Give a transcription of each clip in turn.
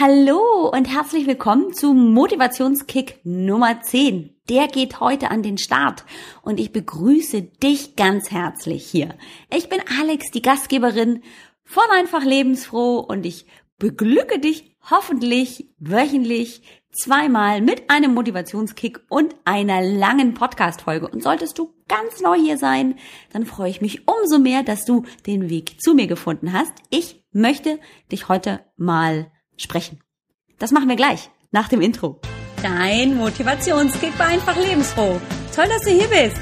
Hallo und herzlich willkommen zu Motivationskick Nummer 10. Der geht heute an den Start und ich begrüße dich ganz herzlich hier. Ich bin Alex, die Gastgeberin von Einfach Lebensfroh und ich beglücke dich hoffentlich wöchentlich zweimal mit einem Motivationskick und einer langen Podcast-Folge. Und solltest du ganz neu hier sein, dann freue ich mich umso mehr, dass du den Weg zu mir gefunden hast. Ich möchte dich heute mal sprechen. Das machen wir gleich nach dem Intro. Dein Motivationskick war einfach lebensfroh. Toll, dass du hier bist.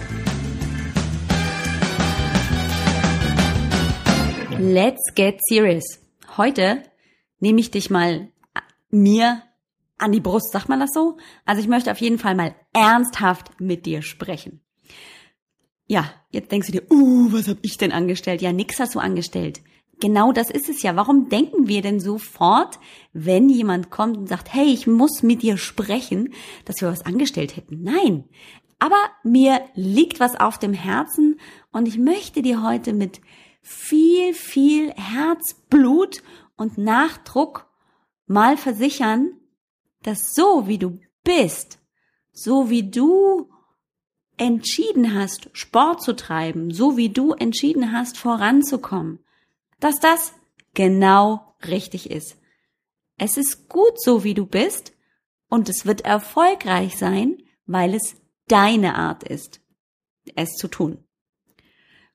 Let's get serious. Heute nehme ich dich mal mir an die Brust, sagt man das so? Also ich möchte auf jeden Fall mal ernsthaft mit dir sprechen. Ja, jetzt denkst du dir, uh, was hab ich denn angestellt? Ja, nix hast du angestellt. Genau das ist es ja. Warum denken wir denn sofort, wenn jemand kommt und sagt, hey, ich muss mit dir sprechen, dass wir was angestellt hätten? Nein. Aber mir liegt was auf dem Herzen und ich möchte dir heute mit viel, viel Herzblut und Nachdruck mal versichern, dass so wie du bist, so wie du entschieden hast, Sport zu treiben, so wie du entschieden hast, voranzukommen, dass das genau richtig ist. Es ist gut so, wie du bist und es wird erfolgreich sein, weil es deine Art ist, es zu tun.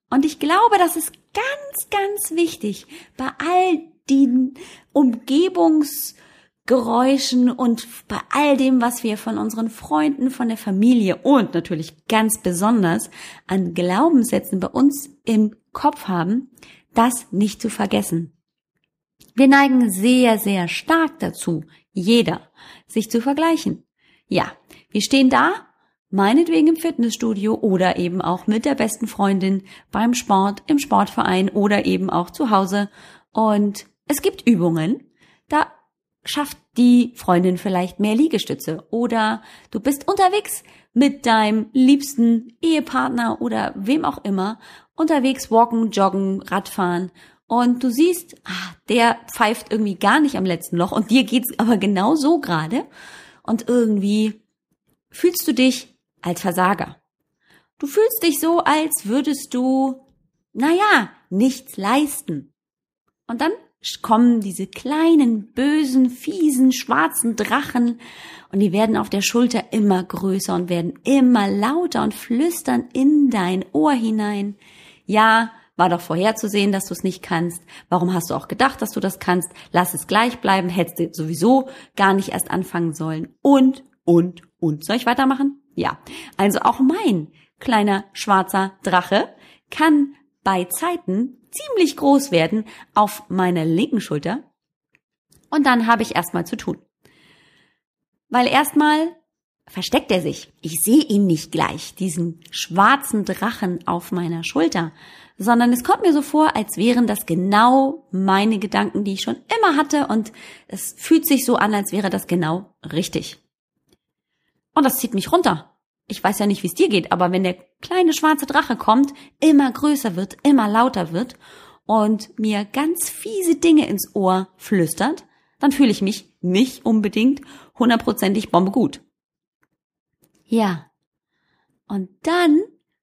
Und ich glaube, das ist ganz, ganz wichtig bei all den Umgebungsgeräuschen und bei all dem, was wir von unseren Freunden, von der Familie und natürlich ganz besonders an Glaubenssätzen bei uns im Kopf haben, das nicht zu vergessen. Wir neigen sehr, sehr stark dazu, jeder, sich zu vergleichen. Ja, wir stehen da, meinetwegen im Fitnessstudio oder eben auch mit der besten Freundin beim Sport, im Sportverein oder eben auch zu Hause. Und es gibt Übungen, da schafft die Freundin vielleicht mehr Liegestütze oder du bist unterwegs mit deinem liebsten Ehepartner oder wem auch immer unterwegs walken, joggen, Radfahren und du siehst, ah, der pfeift irgendwie gar nicht am letzten Loch und dir geht's aber genau so gerade und irgendwie fühlst du dich als Versager. Du fühlst dich so, als würdest du, naja, nichts leisten. Und dann kommen diese kleinen, bösen, fiesen, schwarzen Drachen und die werden auf der Schulter immer größer und werden immer lauter und flüstern in dein Ohr hinein. Ja, war doch vorherzusehen, dass du es nicht kannst. Warum hast du auch gedacht, dass du das kannst? Lass es gleich bleiben, hättest du sowieso gar nicht erst anfangen sollen. Und, und, und. Soll ich weitermachen? Ja. Also auch mein kleiner schwarzer Drache kann bei Zeiten ziemlich groß werden auf meiner linken Schulter. Und dann habe ich erstmal zu tun. Weil erstmal versteckt er sich. Ich sehe ihn nicht gleich, diesen schwarzen Drachen auf meiner Schulter, sondern es kommt mir so vor, als wären das genau meine Gedanken, die ich schon immer hatte und es fühlt sich so an, als wäre das genau richtig. Und das zieht mich runter. Ich weiß ja nicht, wie es dir geht, aber wenn der kleine schwarze Drache kommt, immer größer wird, immer lauter wird und mir ganz fiese Dinge ins Ohr flüstert, dann fühle ich mich nicht unbedingt hundertprozentig bombe gut. Ja. Und dann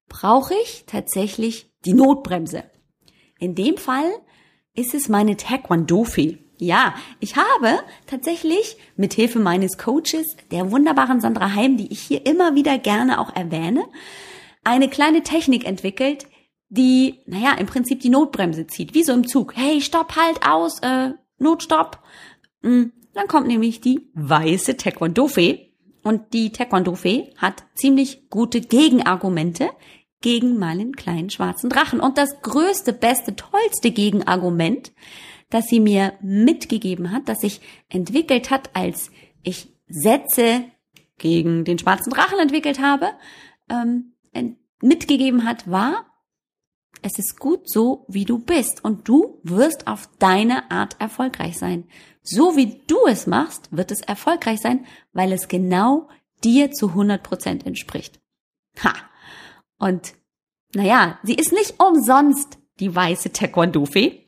brauche ich tatsächlich die Notbremse. In dem Fall ist es meine Taekwondo-Fee. Ja, ich habe tatsächlich mit Hilfe meines Coaches, der wunderbaren Sandra Heim, die ich hier immer wieder gerne auch erwähne, eine kleine Technik entwickelt, die, naja, im Prinzip die Notbremse zieht, wie so im Zug. Hey, stopp, halt aus, äh, Notstopp. Hm, dann kommt nämlich die weiße Taekwondo-Fee und die Taekwondo-Fee hat ziemlich gute Gegenargumente gegen meinen kleinen schwarzen Drachen. Und das größte, beste, tollste Gegenargument, das sie mir mitgegeben hat, das sich entwickelt hat, als ich Sätze gegen den schwarzen Drachen entwickelt habe, ähm, mitgegeben hat, war, es ist gut so, wie du bist und du wirst auf deine Art erfolgreich sein. So wie du es machst, wird es erfolgreich sein, weil es genau dir zu 100 Prozent entspricht. Ha! Und naja, sie ist nicht umsonst die weiße Taekwondo-Fee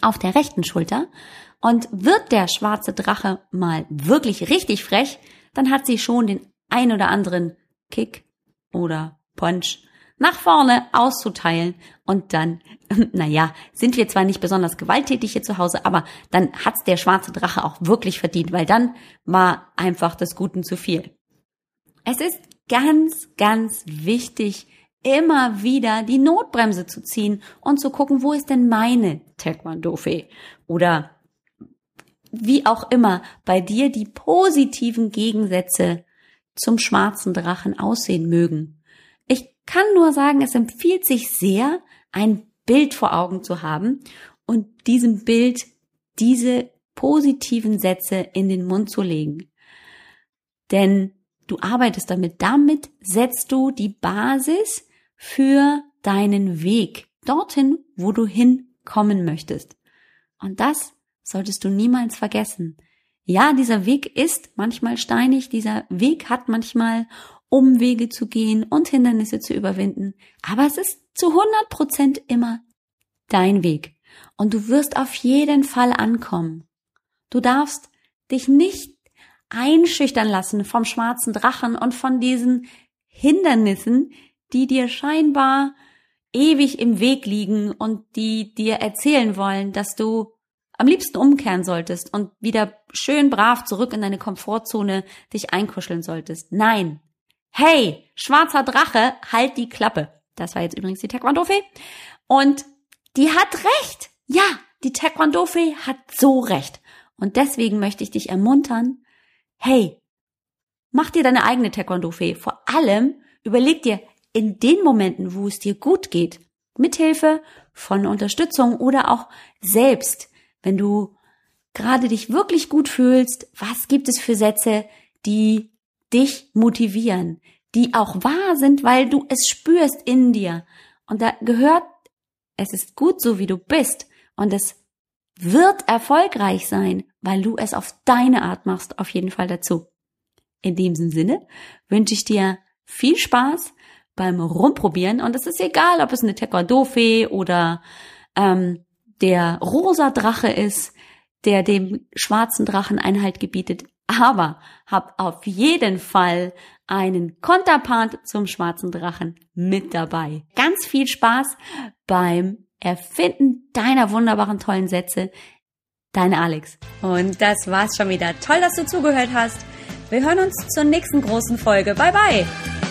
auf der rechten Schulter. Und wird der schwarze Drache mal wirklich richtig frech, dann hat sie schon den ein oder anderen Kick oder Punch nach vorne auszuteilen und dann, naja, sind wir zwar nicht besonders gewalttätig hier zu Hause, aber dann hat's der schwarze Drache auch wirklich verdient, weil dann war einfach des Guten zu viel. Es ist ganz, ganz wichtig, immer wieder die Notbremse zu ziehen und zu gucken, wo ist denn meine Taekwondo-Fee? Oder wie auch immer bei dir die positiven Gegensätze zum schwarzen Drachen aussehen mögen. Kann nur sagen, es empfiehlt sich sehr, ein Bild vor Augen zu haben und diesem Bild diese positiven Sätze in den Mund zu legen. Denn du arbeitest damit, damit setzt du die Basis für deinen Weg dorthin, wo du hinkommen möchtest. Und das solltest du niemals vergessen. Ja, dieser Weg ist manchmal steinig, dieser Weg hat manchmal Umwege zu gehen und Hindernisse zu überwinden, aber es ist zu 100 Prozent immer dein Weg. Und du wirst auf jeden Fall ankommen. Du darfst dich nicht einschüchtern lassen vom schwarzen Drachen und von diesen Hindernissen, die dir scheinbar ewig im Weg liegen und die dir erzählen wollen, dass du am liebsten umkehren solltest und wieder schön brav zurück in deine Komfortzone dich einkuscheln solltest. Nein. Hey, schwarzer Drache, halt die Klappe. Das war jetzt übrigens die Taekwondo-Fee. Und die hat recht. Ja, die Taekwondo-Fee hat so recht. Und deswegen möchte ich dich ermuntern, hey, mach dir deine eigene Taekwondo-Fee. Vor allem überleg dir, in den Momenten, wo es dir gut geht, mithilfe von Unterstützung oder auch selbst, wenn du gerade dich wirklich gut fühlst, was gibt es für Sätze, die dich motivieren, die auch wahr sind, weil du es spürst in dir. Und da gehört, es ist gut so, wie du bist. Und es wird erfolgreich sein, weil du es auf deine Art machst, auf jeden Fall dazu. In diesem Sinne wünsche ich dir viel Spaß beim Rumprobieren. Und es ist egal, ob es eine Taekwondo-Fee oder ähm, der rosa Drache ist, der dem schwarzen Drachen Einhalt gebietet. Aber hab auf jeden Fall einen Konterpart zum schwarzen Drachen mit dabei. Ganz viel Spaß beim Erfinden deiner wunderbaren tollen Sätze. Deine Alex. Und das war's schon wieder. Toll, dass du zugehört hast. Wir hören uns zur nächsten großen Folge. Bye bye.